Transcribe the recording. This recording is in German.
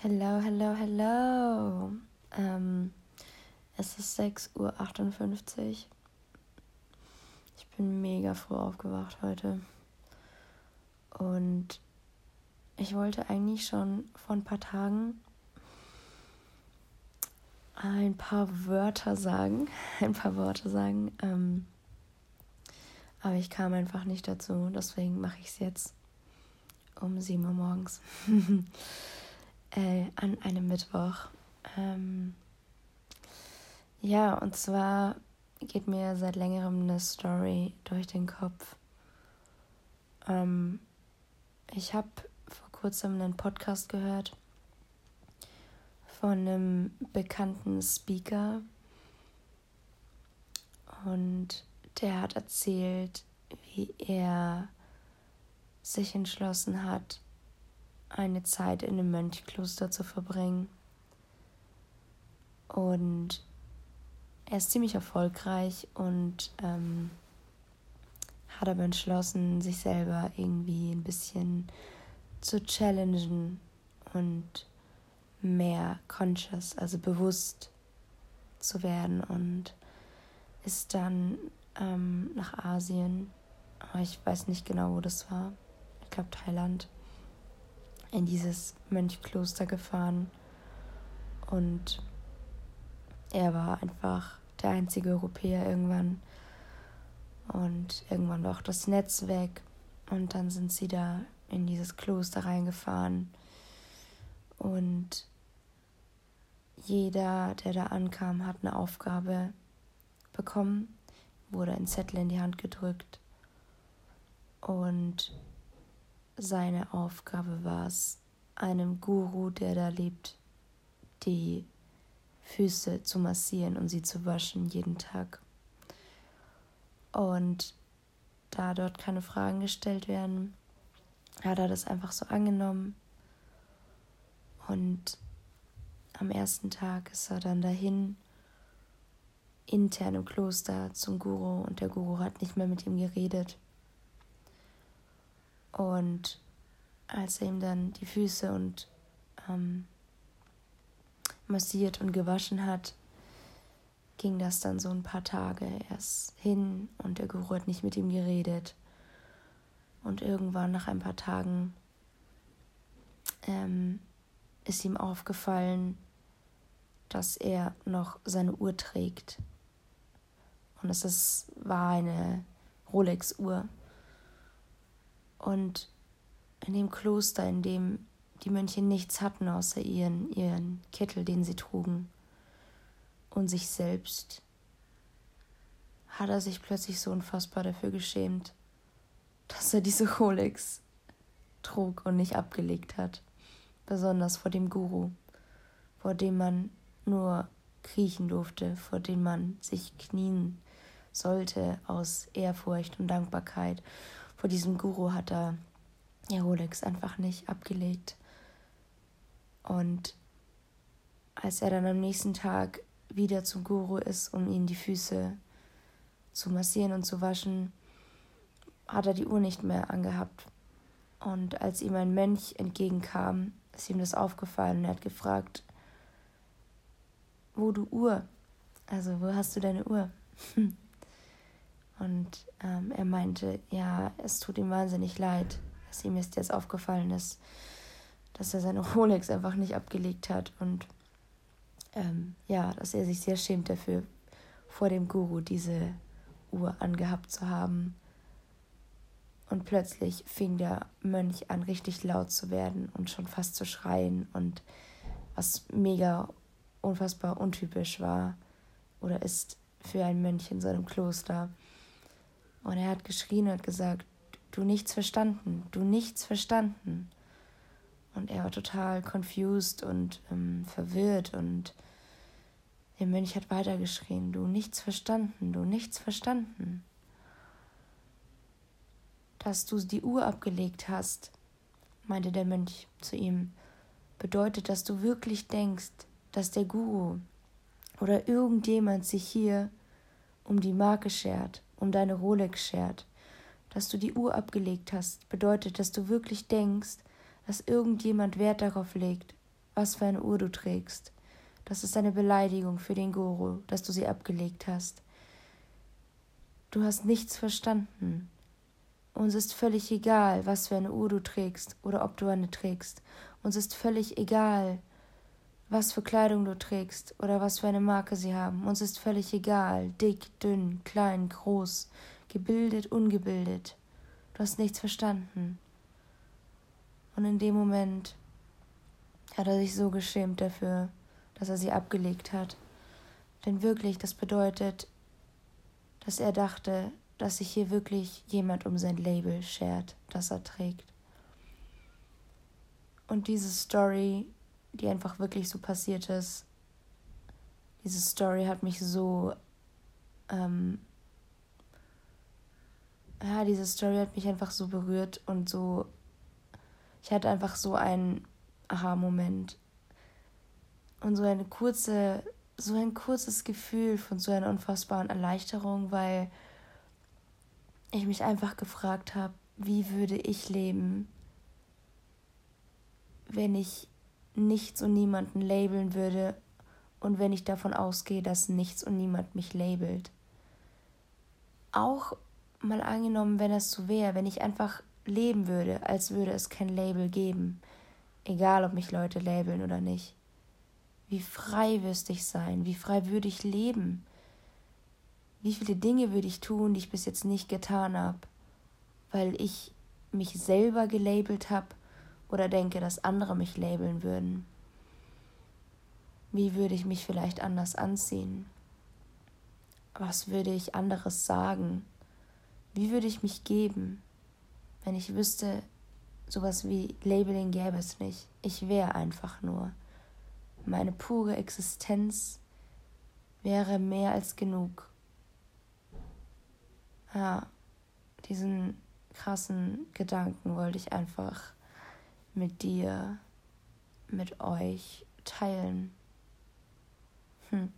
Hello, hello, hello. Ähm, es ist 6.58 Uhr. Ich bin mega früh aufgewacht heute. Und ich wollte eigentlich schon vor ein paar Tagen ein paar Wörter sagen. Ein paar Worte sagen. Ähm, aber ich kam einfach nicht dazu. Deswegen mache ich es jetzt um 7 Uhr morgens. äh, an einem Mittwoch. Ähm, ja, und zwar geht mir seit längerem eine Story durch den Kopf. Ähm, ich habe vor kurzem einen Podcast gehört von einem bekannten Speaker und der hat erzählt, wie er sich entschlossen hat, eine Zeit in einem Mönchkloster zu verbringen. Und er ist ziemlich erfolgreich und ähm, hat aber entschlossen, sich selber irgendwie ein bisschen zu challengen und mehr conscious, also bewusst zu werden und ist dann ähm, nach Asien, aber ich weiß nicht genau, wo das war. Ich glaube Thailand in dieses Mönchkloster gefahren. Und er war einfach der einzige Europäer irgendwann. Und irgendwann war auch das Netz weg. Und dann sind sie da in dieses Kloster reingefahren. Und jeder, der da ankam, hat eine Aufgabe bekommen, wurde ein Zettel in die Hand gedrückt. Und seine Aufgabe war es, einem Guru, der da lebt, die Füße zu massieren und sie zu waschen jeden Tag. Und da dort keine Fragen gestellt werden, hat er das einfach so angenommen. Und am ersten Tag ist er dann dahin, intern im Kloster zum Guru, und der Guru hat nicht mehr mit ihm geredet. Und als er ihm dann die Füße und ähm, massiert und gewaschen hat, ging das dann so ein paar Tage. erst hin und der Guru hat nicht mit ihm geredet. Und irgendwann nach ein paar Tagen ähm, ist ihm aufgefallen, dass er noch seine Uhr trägt. Und es ist, war eine Rolex-Uhr. Und in dem Kloster, in dem die Mönche nichts hatten außer ihren, ihren Kittel, den sie trugen, und sich selbst, hat er sich plötzlich so unfassbar dafür geschämt, dass er diese Rolex trug und nicht abgelegt hat, besonders vor dem Guru, vor dem man nur kriechen durfte, vor dem man sich knien sollte aus Ehrfurcht und Dankbarkeit. Vor diesem Guru hat er ja, Rolex einfach nicht abgelegt. Und als er dann am nächsten Tag wieder zum Guru ist, um ihm die Füße zu massieren und zu waschen, hat er die Uhr nicht mehr angehabt. Und als ihm ein Mönch entgegenkam, ist ihm das aufgefallen und er hat gefragt, wo du Uhr? Also, wo hast du deine Uhr? und ähm, er meinte, ja, es tut ihm wahnsinnig leid dass ihm jetzt aufgefallen ist, dass er seine Rolex einfach nicht abgelegt hat und ähm, ja, dass er sich sehr schämt dafür, vor dem Guru diese Uhr angehabt zu haben. Und plötzlich fing der Mönch an, richtig laut zu werden und schon fast zu schreien und was mega unfassbar untypisch war oder ist für einen Mönch in seinem Kloster. Und er hat geschrien und gesagt, du nichts verstanden, du nichts verstanden. Und er war total confused und ähm, verwirrt und der Mönch hat weitergeschrien, du nichts verstanden, du nichts verstanden. Dass du die Uhr abgelegt hast, meinte der Mönch zu ihm, bedeutet, dass du wirklich denkst, dass der Guru oder irgendjemand sich hier um die Marke schert, um deine Rolex schert, dass du die Uhr abgelegt hast, bedeutet, dass du wirklich denkst, dass irgendjemand Wert darauf legt, was für eine Uhr du trägst. Das ist eine Beleidigung für den Guru, dass du sie abgelegt hast. Du hast nichts verstanden. Uns ist völlig egal, was für eine Uhr du trägst oder ob du eine trägst. Uns ist völlig egal, was für Kleidung du trägst oder was für eine Marke sie haben. Uns ist völlig egal, dick, dünn, klein, groß, gebildet, ungebildet. Du hast nichts verstanden. Und in dem Moment hat er sich so geschämt dafür, dass er sie abgelegt hat. Denn wirklich, das bedeutet, dass er dachte, dass sich hier wirklich jemand um sein Label schert, das er trägt. Und diese Story, die einfach wirklich so passiert ist, diese Story hat mich so, ähm, ja, diese Story hat mich einfach so berührt und so, ich hatte einfach so einen Aha-Moment. Und so eine kurze, so ein kurzes Gefühl von so einer unfassbaren Erleichterung, weil ich mich einfach gefragt habe, wie würde ich leben, wenn ich nichts und niemanden labeln würde. Und wenn ich davon ausgehe, dass nichts und niemand mich labelt. Auch mal angenommen, wenn es so wäre, wenn ich einfach leben würde, als würde es kein Label geben, egal ob mich Leute labeln oder nicht. Wie frei wüsste ich sein, wie frei würde ich leben, wie viele Dinge würde ich tun, die ich bis jetzt nicht getan habe, weil ich mich selber gelabelt habe oder denke, dass andere mich labeln würden. Wie würde ich mich vielleicht anders anziehen? Was würde ich anderes sagen? Wie würde ich mich geben, wenn ich wüsste, sowas wie Labeling gäbe es nicht. Ich wäre einfach nur. Meine pure Existenz wäre mehr als genug. Ja, diesen krassen Gedanken wollte ich einfach mit dir, mit euch teilen. Hm.